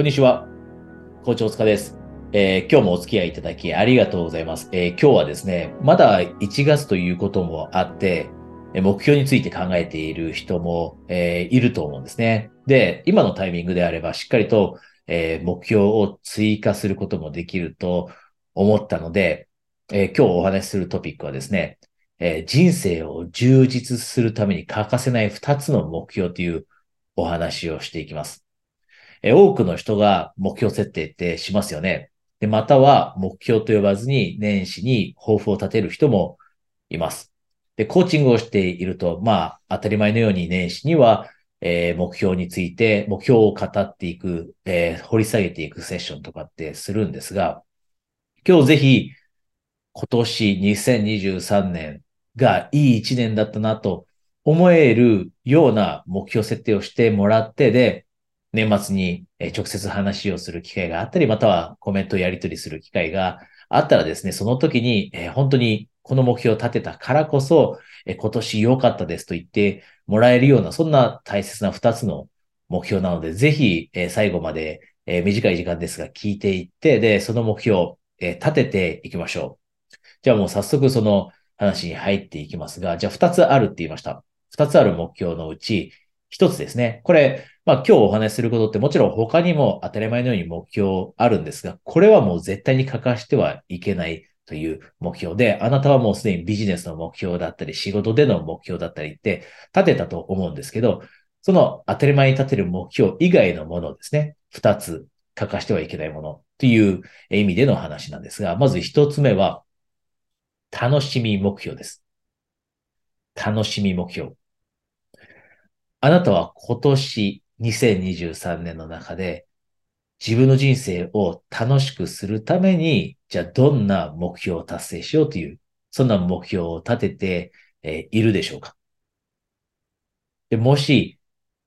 こんにちは。校長塚です、えー、今日もお付き合いいただきありがとうございます、えー、今日はですね、まだ1月ということもあって、目標について考えている人も、えー、いると思うんですね。で、今のタイミングであればしっかりと、え目標を追加することもできると思ったので、え今日お話しするトピックはですね、え人生を充実するために欠かせない2つの目標というお話をしていきます。え多くの人が目標設定ってしますよね。で、または目標と呼ばずに年始に抱負を立てる人もいます。で、コーチングをしていると、まあ、当たり前のように年始には、えー、目標について、目標を語っていく、えー、掘り下げていくセッションとかってするんですが、今日ぜひ、今年2023年がいい一年だったなと思えるような目標設定をしてもらって、で、年末に直接話をする機会があったり、またはコメントやり取りする機会があったらですね、その時に、本当にこの目標を立てたからこそ、今年良かったですと言ってもらえるような、そんな大切な2つの目標なので、ぜひ最後まで短い時間ですが聞いていって、で、その目標を立てていきましょう。じゃあもう早速その話に入っていきますが、じゃあ2つあるって言いました。2つある目標のうち、1つですね。これ、まあ今日お話しすることってもちろん他にも当たり前のように目標あるんですが、これはもう絶対に欠かしてはいけないという目標で、あなたはもうすでにビジネスの目標だったり、仕事での目標だったりって立てたと思うんですけど、その当たり前に立てる目標以外のものですね。二つ欠かしてはいけないものという意味での話なんですが、まず一つ目は、楽しみ目標です。楽しみ目標。あなたは今年2023年の中で自分の人生を楽しくするために、じゃあどんな目標を達成しようという、そんな目標を立てて、えいるでしょうか？でもし、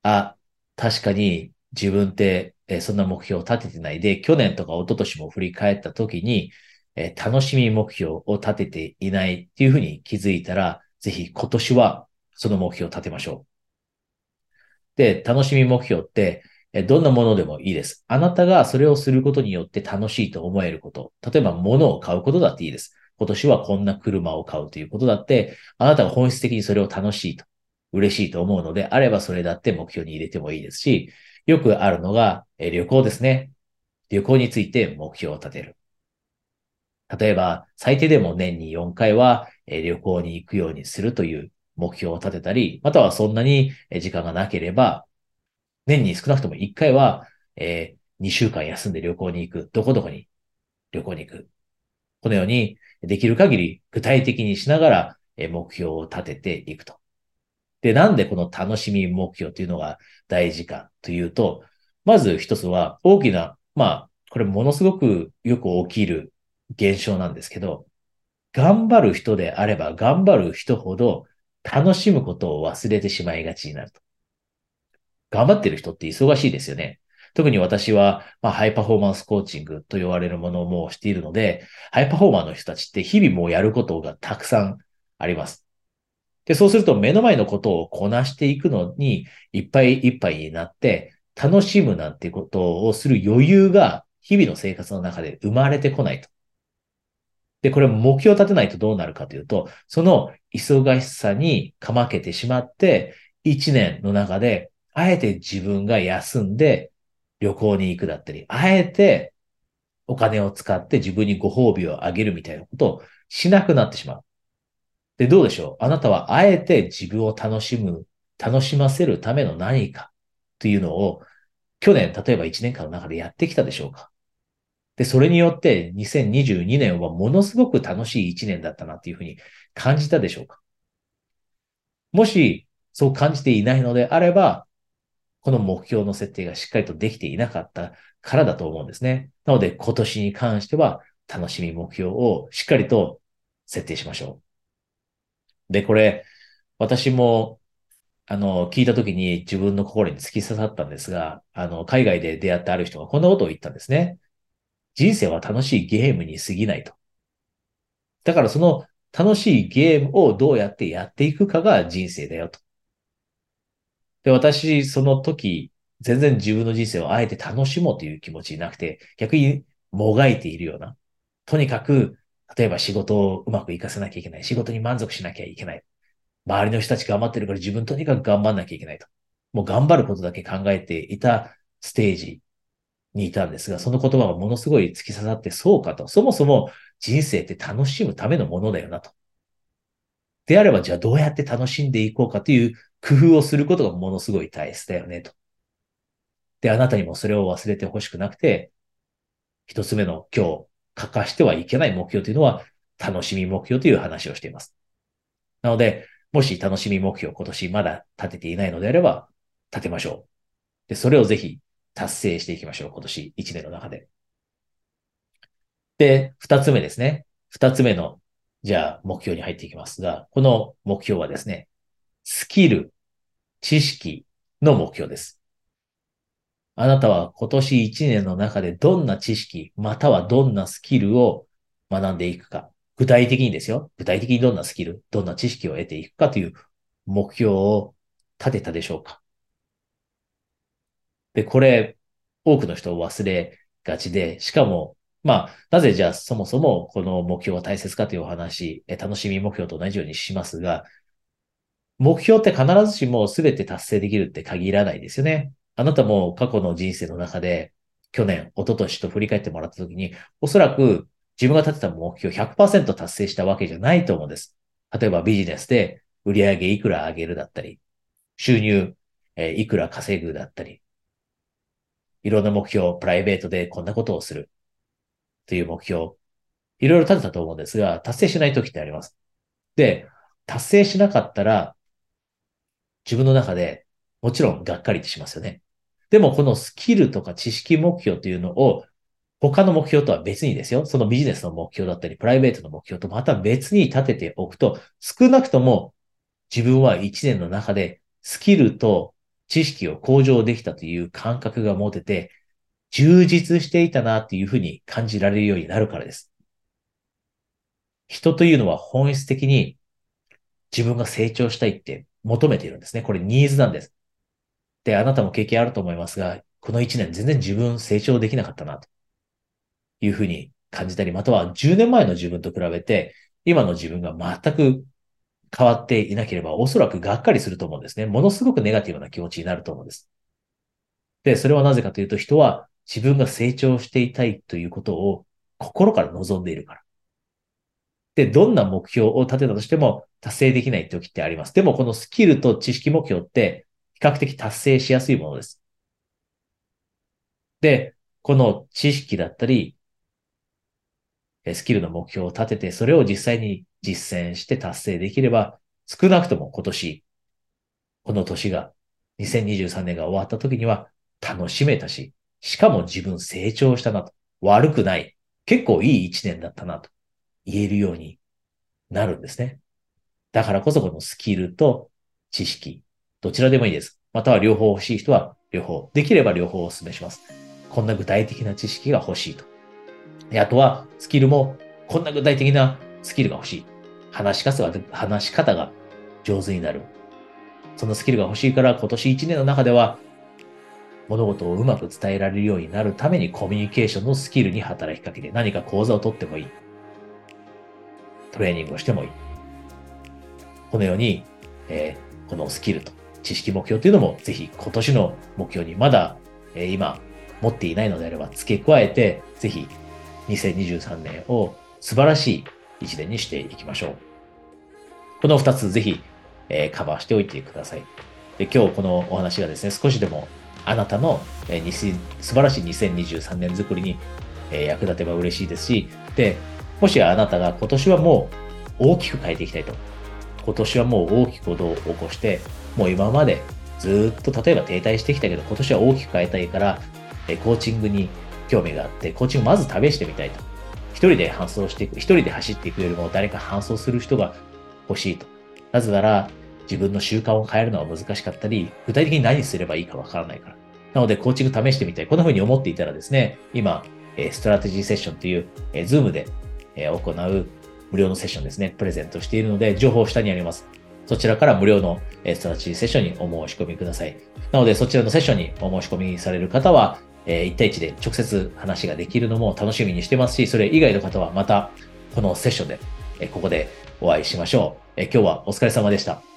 あ、確かに自分って、えそんな目標を立ててないで、去年とか一昨年も振り返った時に、え楽しみ目標を立てていないっていうふうに気づいたら、ぜひ今年はその目標を立てましょう。で、楽しみ目標って、どんなものでもいいです。あなたがそれをすることによって楽しいと思えること。例えば物を買うことだっていいです。今年はこんな車を買うということだって、あなたが本質的にそれを楽しいと、嬉しいと思うのであればそれだって目標に入れてもいいですし、よくあるのが旅行ですね。旅行について目標を立てる。例えば、最低でも年に4回は旅行に行くようにするという目標を立てたり、またはそんなに時間がなければ、年に少なくとも1回は、えー、2週間休んで旅行に行く。どこどこに旅行に行く。このように、できる限り具体的にしながら、え目標を立てていくと。で、なんでこの楽しみ目標というのが大事かというと、まず一つは大きな、まあ、これものすごくよく起きる現象なんですけど、頑張る人であれば頑張る人ほど楽しむことを忘れてしまいがちになると。頑張ってる人って忙しいですよね。特に私は、まあ、ハイパフォーマンスコーチングと言われるものもしているので、ハイパフォーマーの人たちって日々もうやることがたくさんあります。で、そうすると目の前のことをこなしていくのにいっぱいいっぱいになって、楽しむなんてことをする余裕が日々の生活の中で生まれてこないと。で、これ目標を立てないとどうなるかというと、その忙しさにかまけてしまって、一年の中で、あえて自分が休んで旅行に行くだったり、あえてお金を使って自分にご褒美をあげるみたいなことをしなくなってしまう。で、どうでしょう？あなたはあえて自分を楽しむ、楽しませるための何かというのを去年、例えば1年間の中でやってきたでしょうか？で、それによって2022年はものすごく楽しい1年だったなっていうふうに感じたでしょうか？もしそう感じていないのであれば、この目標の設定がしっかりとできていなかったからだと思うんですね。なので今年に関しては楽しみ目標をしっかりと設定しましょう。で、これ、私も、あの、聞いたときに自分の心に突き刺さったんですが、あの、海外で出会ってある人がこんなことを言ったんですね。人生は楽しいゲームに過ぎないと。だからその楽しいゲームをどうやってやっていくかが人生だよと。で、私、その時、全然自分の人生をあえて楽しもうという気持ちなくて、逆にもがいているような。とにかく、例えば仕事をうまくいかせなきゃいけない。仕事に満足しなきゃいけない。周りの人たち頑張ってるから自分とにかく頑張んなきゃいけないと。もう頑張ることだけ考えていたステージにいたんですが、その言葉がものすごい突き刺さってそうかと。そもそも人生って楽しむためのものだよなと。であれば、じゃあどうやって楽しんでいこうかという工夫をすることがものすごい大切だよねと。で、あなたにもそれを忘れてほしくなくて、一つ目の今日欠かしてはいけない目標というのは、楽しみ目標という話をしています。なので、もし楽しみ目標今年まだ立てていないのであれば、立てましょう。で、それをぜひ達成していきましょう。今年1年の中で。で、二つ目ですね。二つ目の、じゃあ目標に入っていきますが、この目標はですね、スキル、知識の目標です。あなたは今年1年の中でどんな知識、またはどんなスキルを学んでいくか。具体的にですよ。具体的にどんなスキル、どんな知識を得ていくかという目標を立てたでしょうか。で、これ、多くの人を忘れがちで、しかも、まあ、なぜじゃあそもそもこの目標は大切かというお話、楽しみ目標と同じようにしますが、目標って必ずしも全て達成できるって限らないですよね。あなたも過去の人生の中で、去年、一昨年と振り返ってもらったときに、おそらく自分が立てた目標100%達成したわけじゃないと思うんです。例えばビジネスで売上いくら上げるだったり、収入、え、いくら稼ぐだったり、いろんな目標、プライベートでこんなことをするという目標、いろいろ立てたと思うんですが、達成しない時ってあります。で、達成しなかったら、自分の中でもちろんがっかりしますよね。でもこのスキルとか知識目標というのを他の目標とは別にですよ。そのビジネスの目標だったり、プライベートの目標とまた別に立てておくと、少なくとも自分は一年の中でスキルと知識を向上できたという感覚が持てて、充実していたなっていうふうに感じられるようになるからです。人というのは本質的に自分が成長したいって求めているんですね。これニーズなんです。で、あなたも経験あると思いますが、この1年全然自分成長できなかったな、というふうに感じたり、または10年前の自分と比べて、今の自分が全く変わっていなければ、おそらくがっかりすると思うんですね。ものすごくネガティブな気持ちになると思うんです。で、それはなぜかというと、人は自分が成長していたいということを心から望んでいるから。で、どんな目標を立てたとしても達成できない時ってあります。でも、このスキルと知識目標って比較的達成しやすいものです。で、この知識だったり、スキルの目標を立てて、それを実際に実践して達成できれば、少なくとも今年、この年が、2023年が終わった時には楽しめたし、しかも自分成長したなと。悪くない。結構いい一年だったなと言えるようになるんですね。だからこそこのスキルと知識、どちらでもいいです。または両方欲しい人は両方。できれば両方お勧めします。こんな具体的な知識が欲しいと。あとは、スキルも、こんな具体的なスキルが欲しい。話し方が、話し方が上手になる。そのスキルが欲しいから、今年1年の中では、物事をうまく伝えられるようになるためにコミュニケーションのスキルに働きかけて何か講座を取ってもいい。トレーニングをしてもいい。このように、えー、このスキルと知識目標というのもぜひ今年の目標にまだ、え今持っていないのであれば付け加えてぜひ2023年を素晴らしい一年にしていきましょう。この2つぜひ、えカバーしておいてください。で今日このお話がですね、少しでもあなたの、えー、素晴らしい2023年作りに、え役立てば嬉しいですし、で、もしあなたが今年はもう大きく変えていきたいと。今年はもう大きくことを起こして、もう今までずっと例えば停滞してきたけど、今年は大きく変えたいから、えコーチングに興味があって、コーチングまず試してみたいと。一人で奔走していく、一人で走っていくよりも誰か伴走する人が欲しいと。なぜなら、自分の習慣を変えるのは難しかったり、具体的に何すればいいかわからないから。なので、コーチング試してみたい。こんな風に思っていたらですね、今、ストラテジーセッションという、 Zoom で行う無料のセッションですね、プレゼントしているので、情報下にあります。そちらから無料のストラテジーセッションにお申し込みください。なので、そちらのセッションにお申し込みされる方は、え1対1で直接話ができるのも楽しみにしてますし、それ以外の方はまたこのセッションで、えここでお会いしましょう。え今日はお疲れ様でした。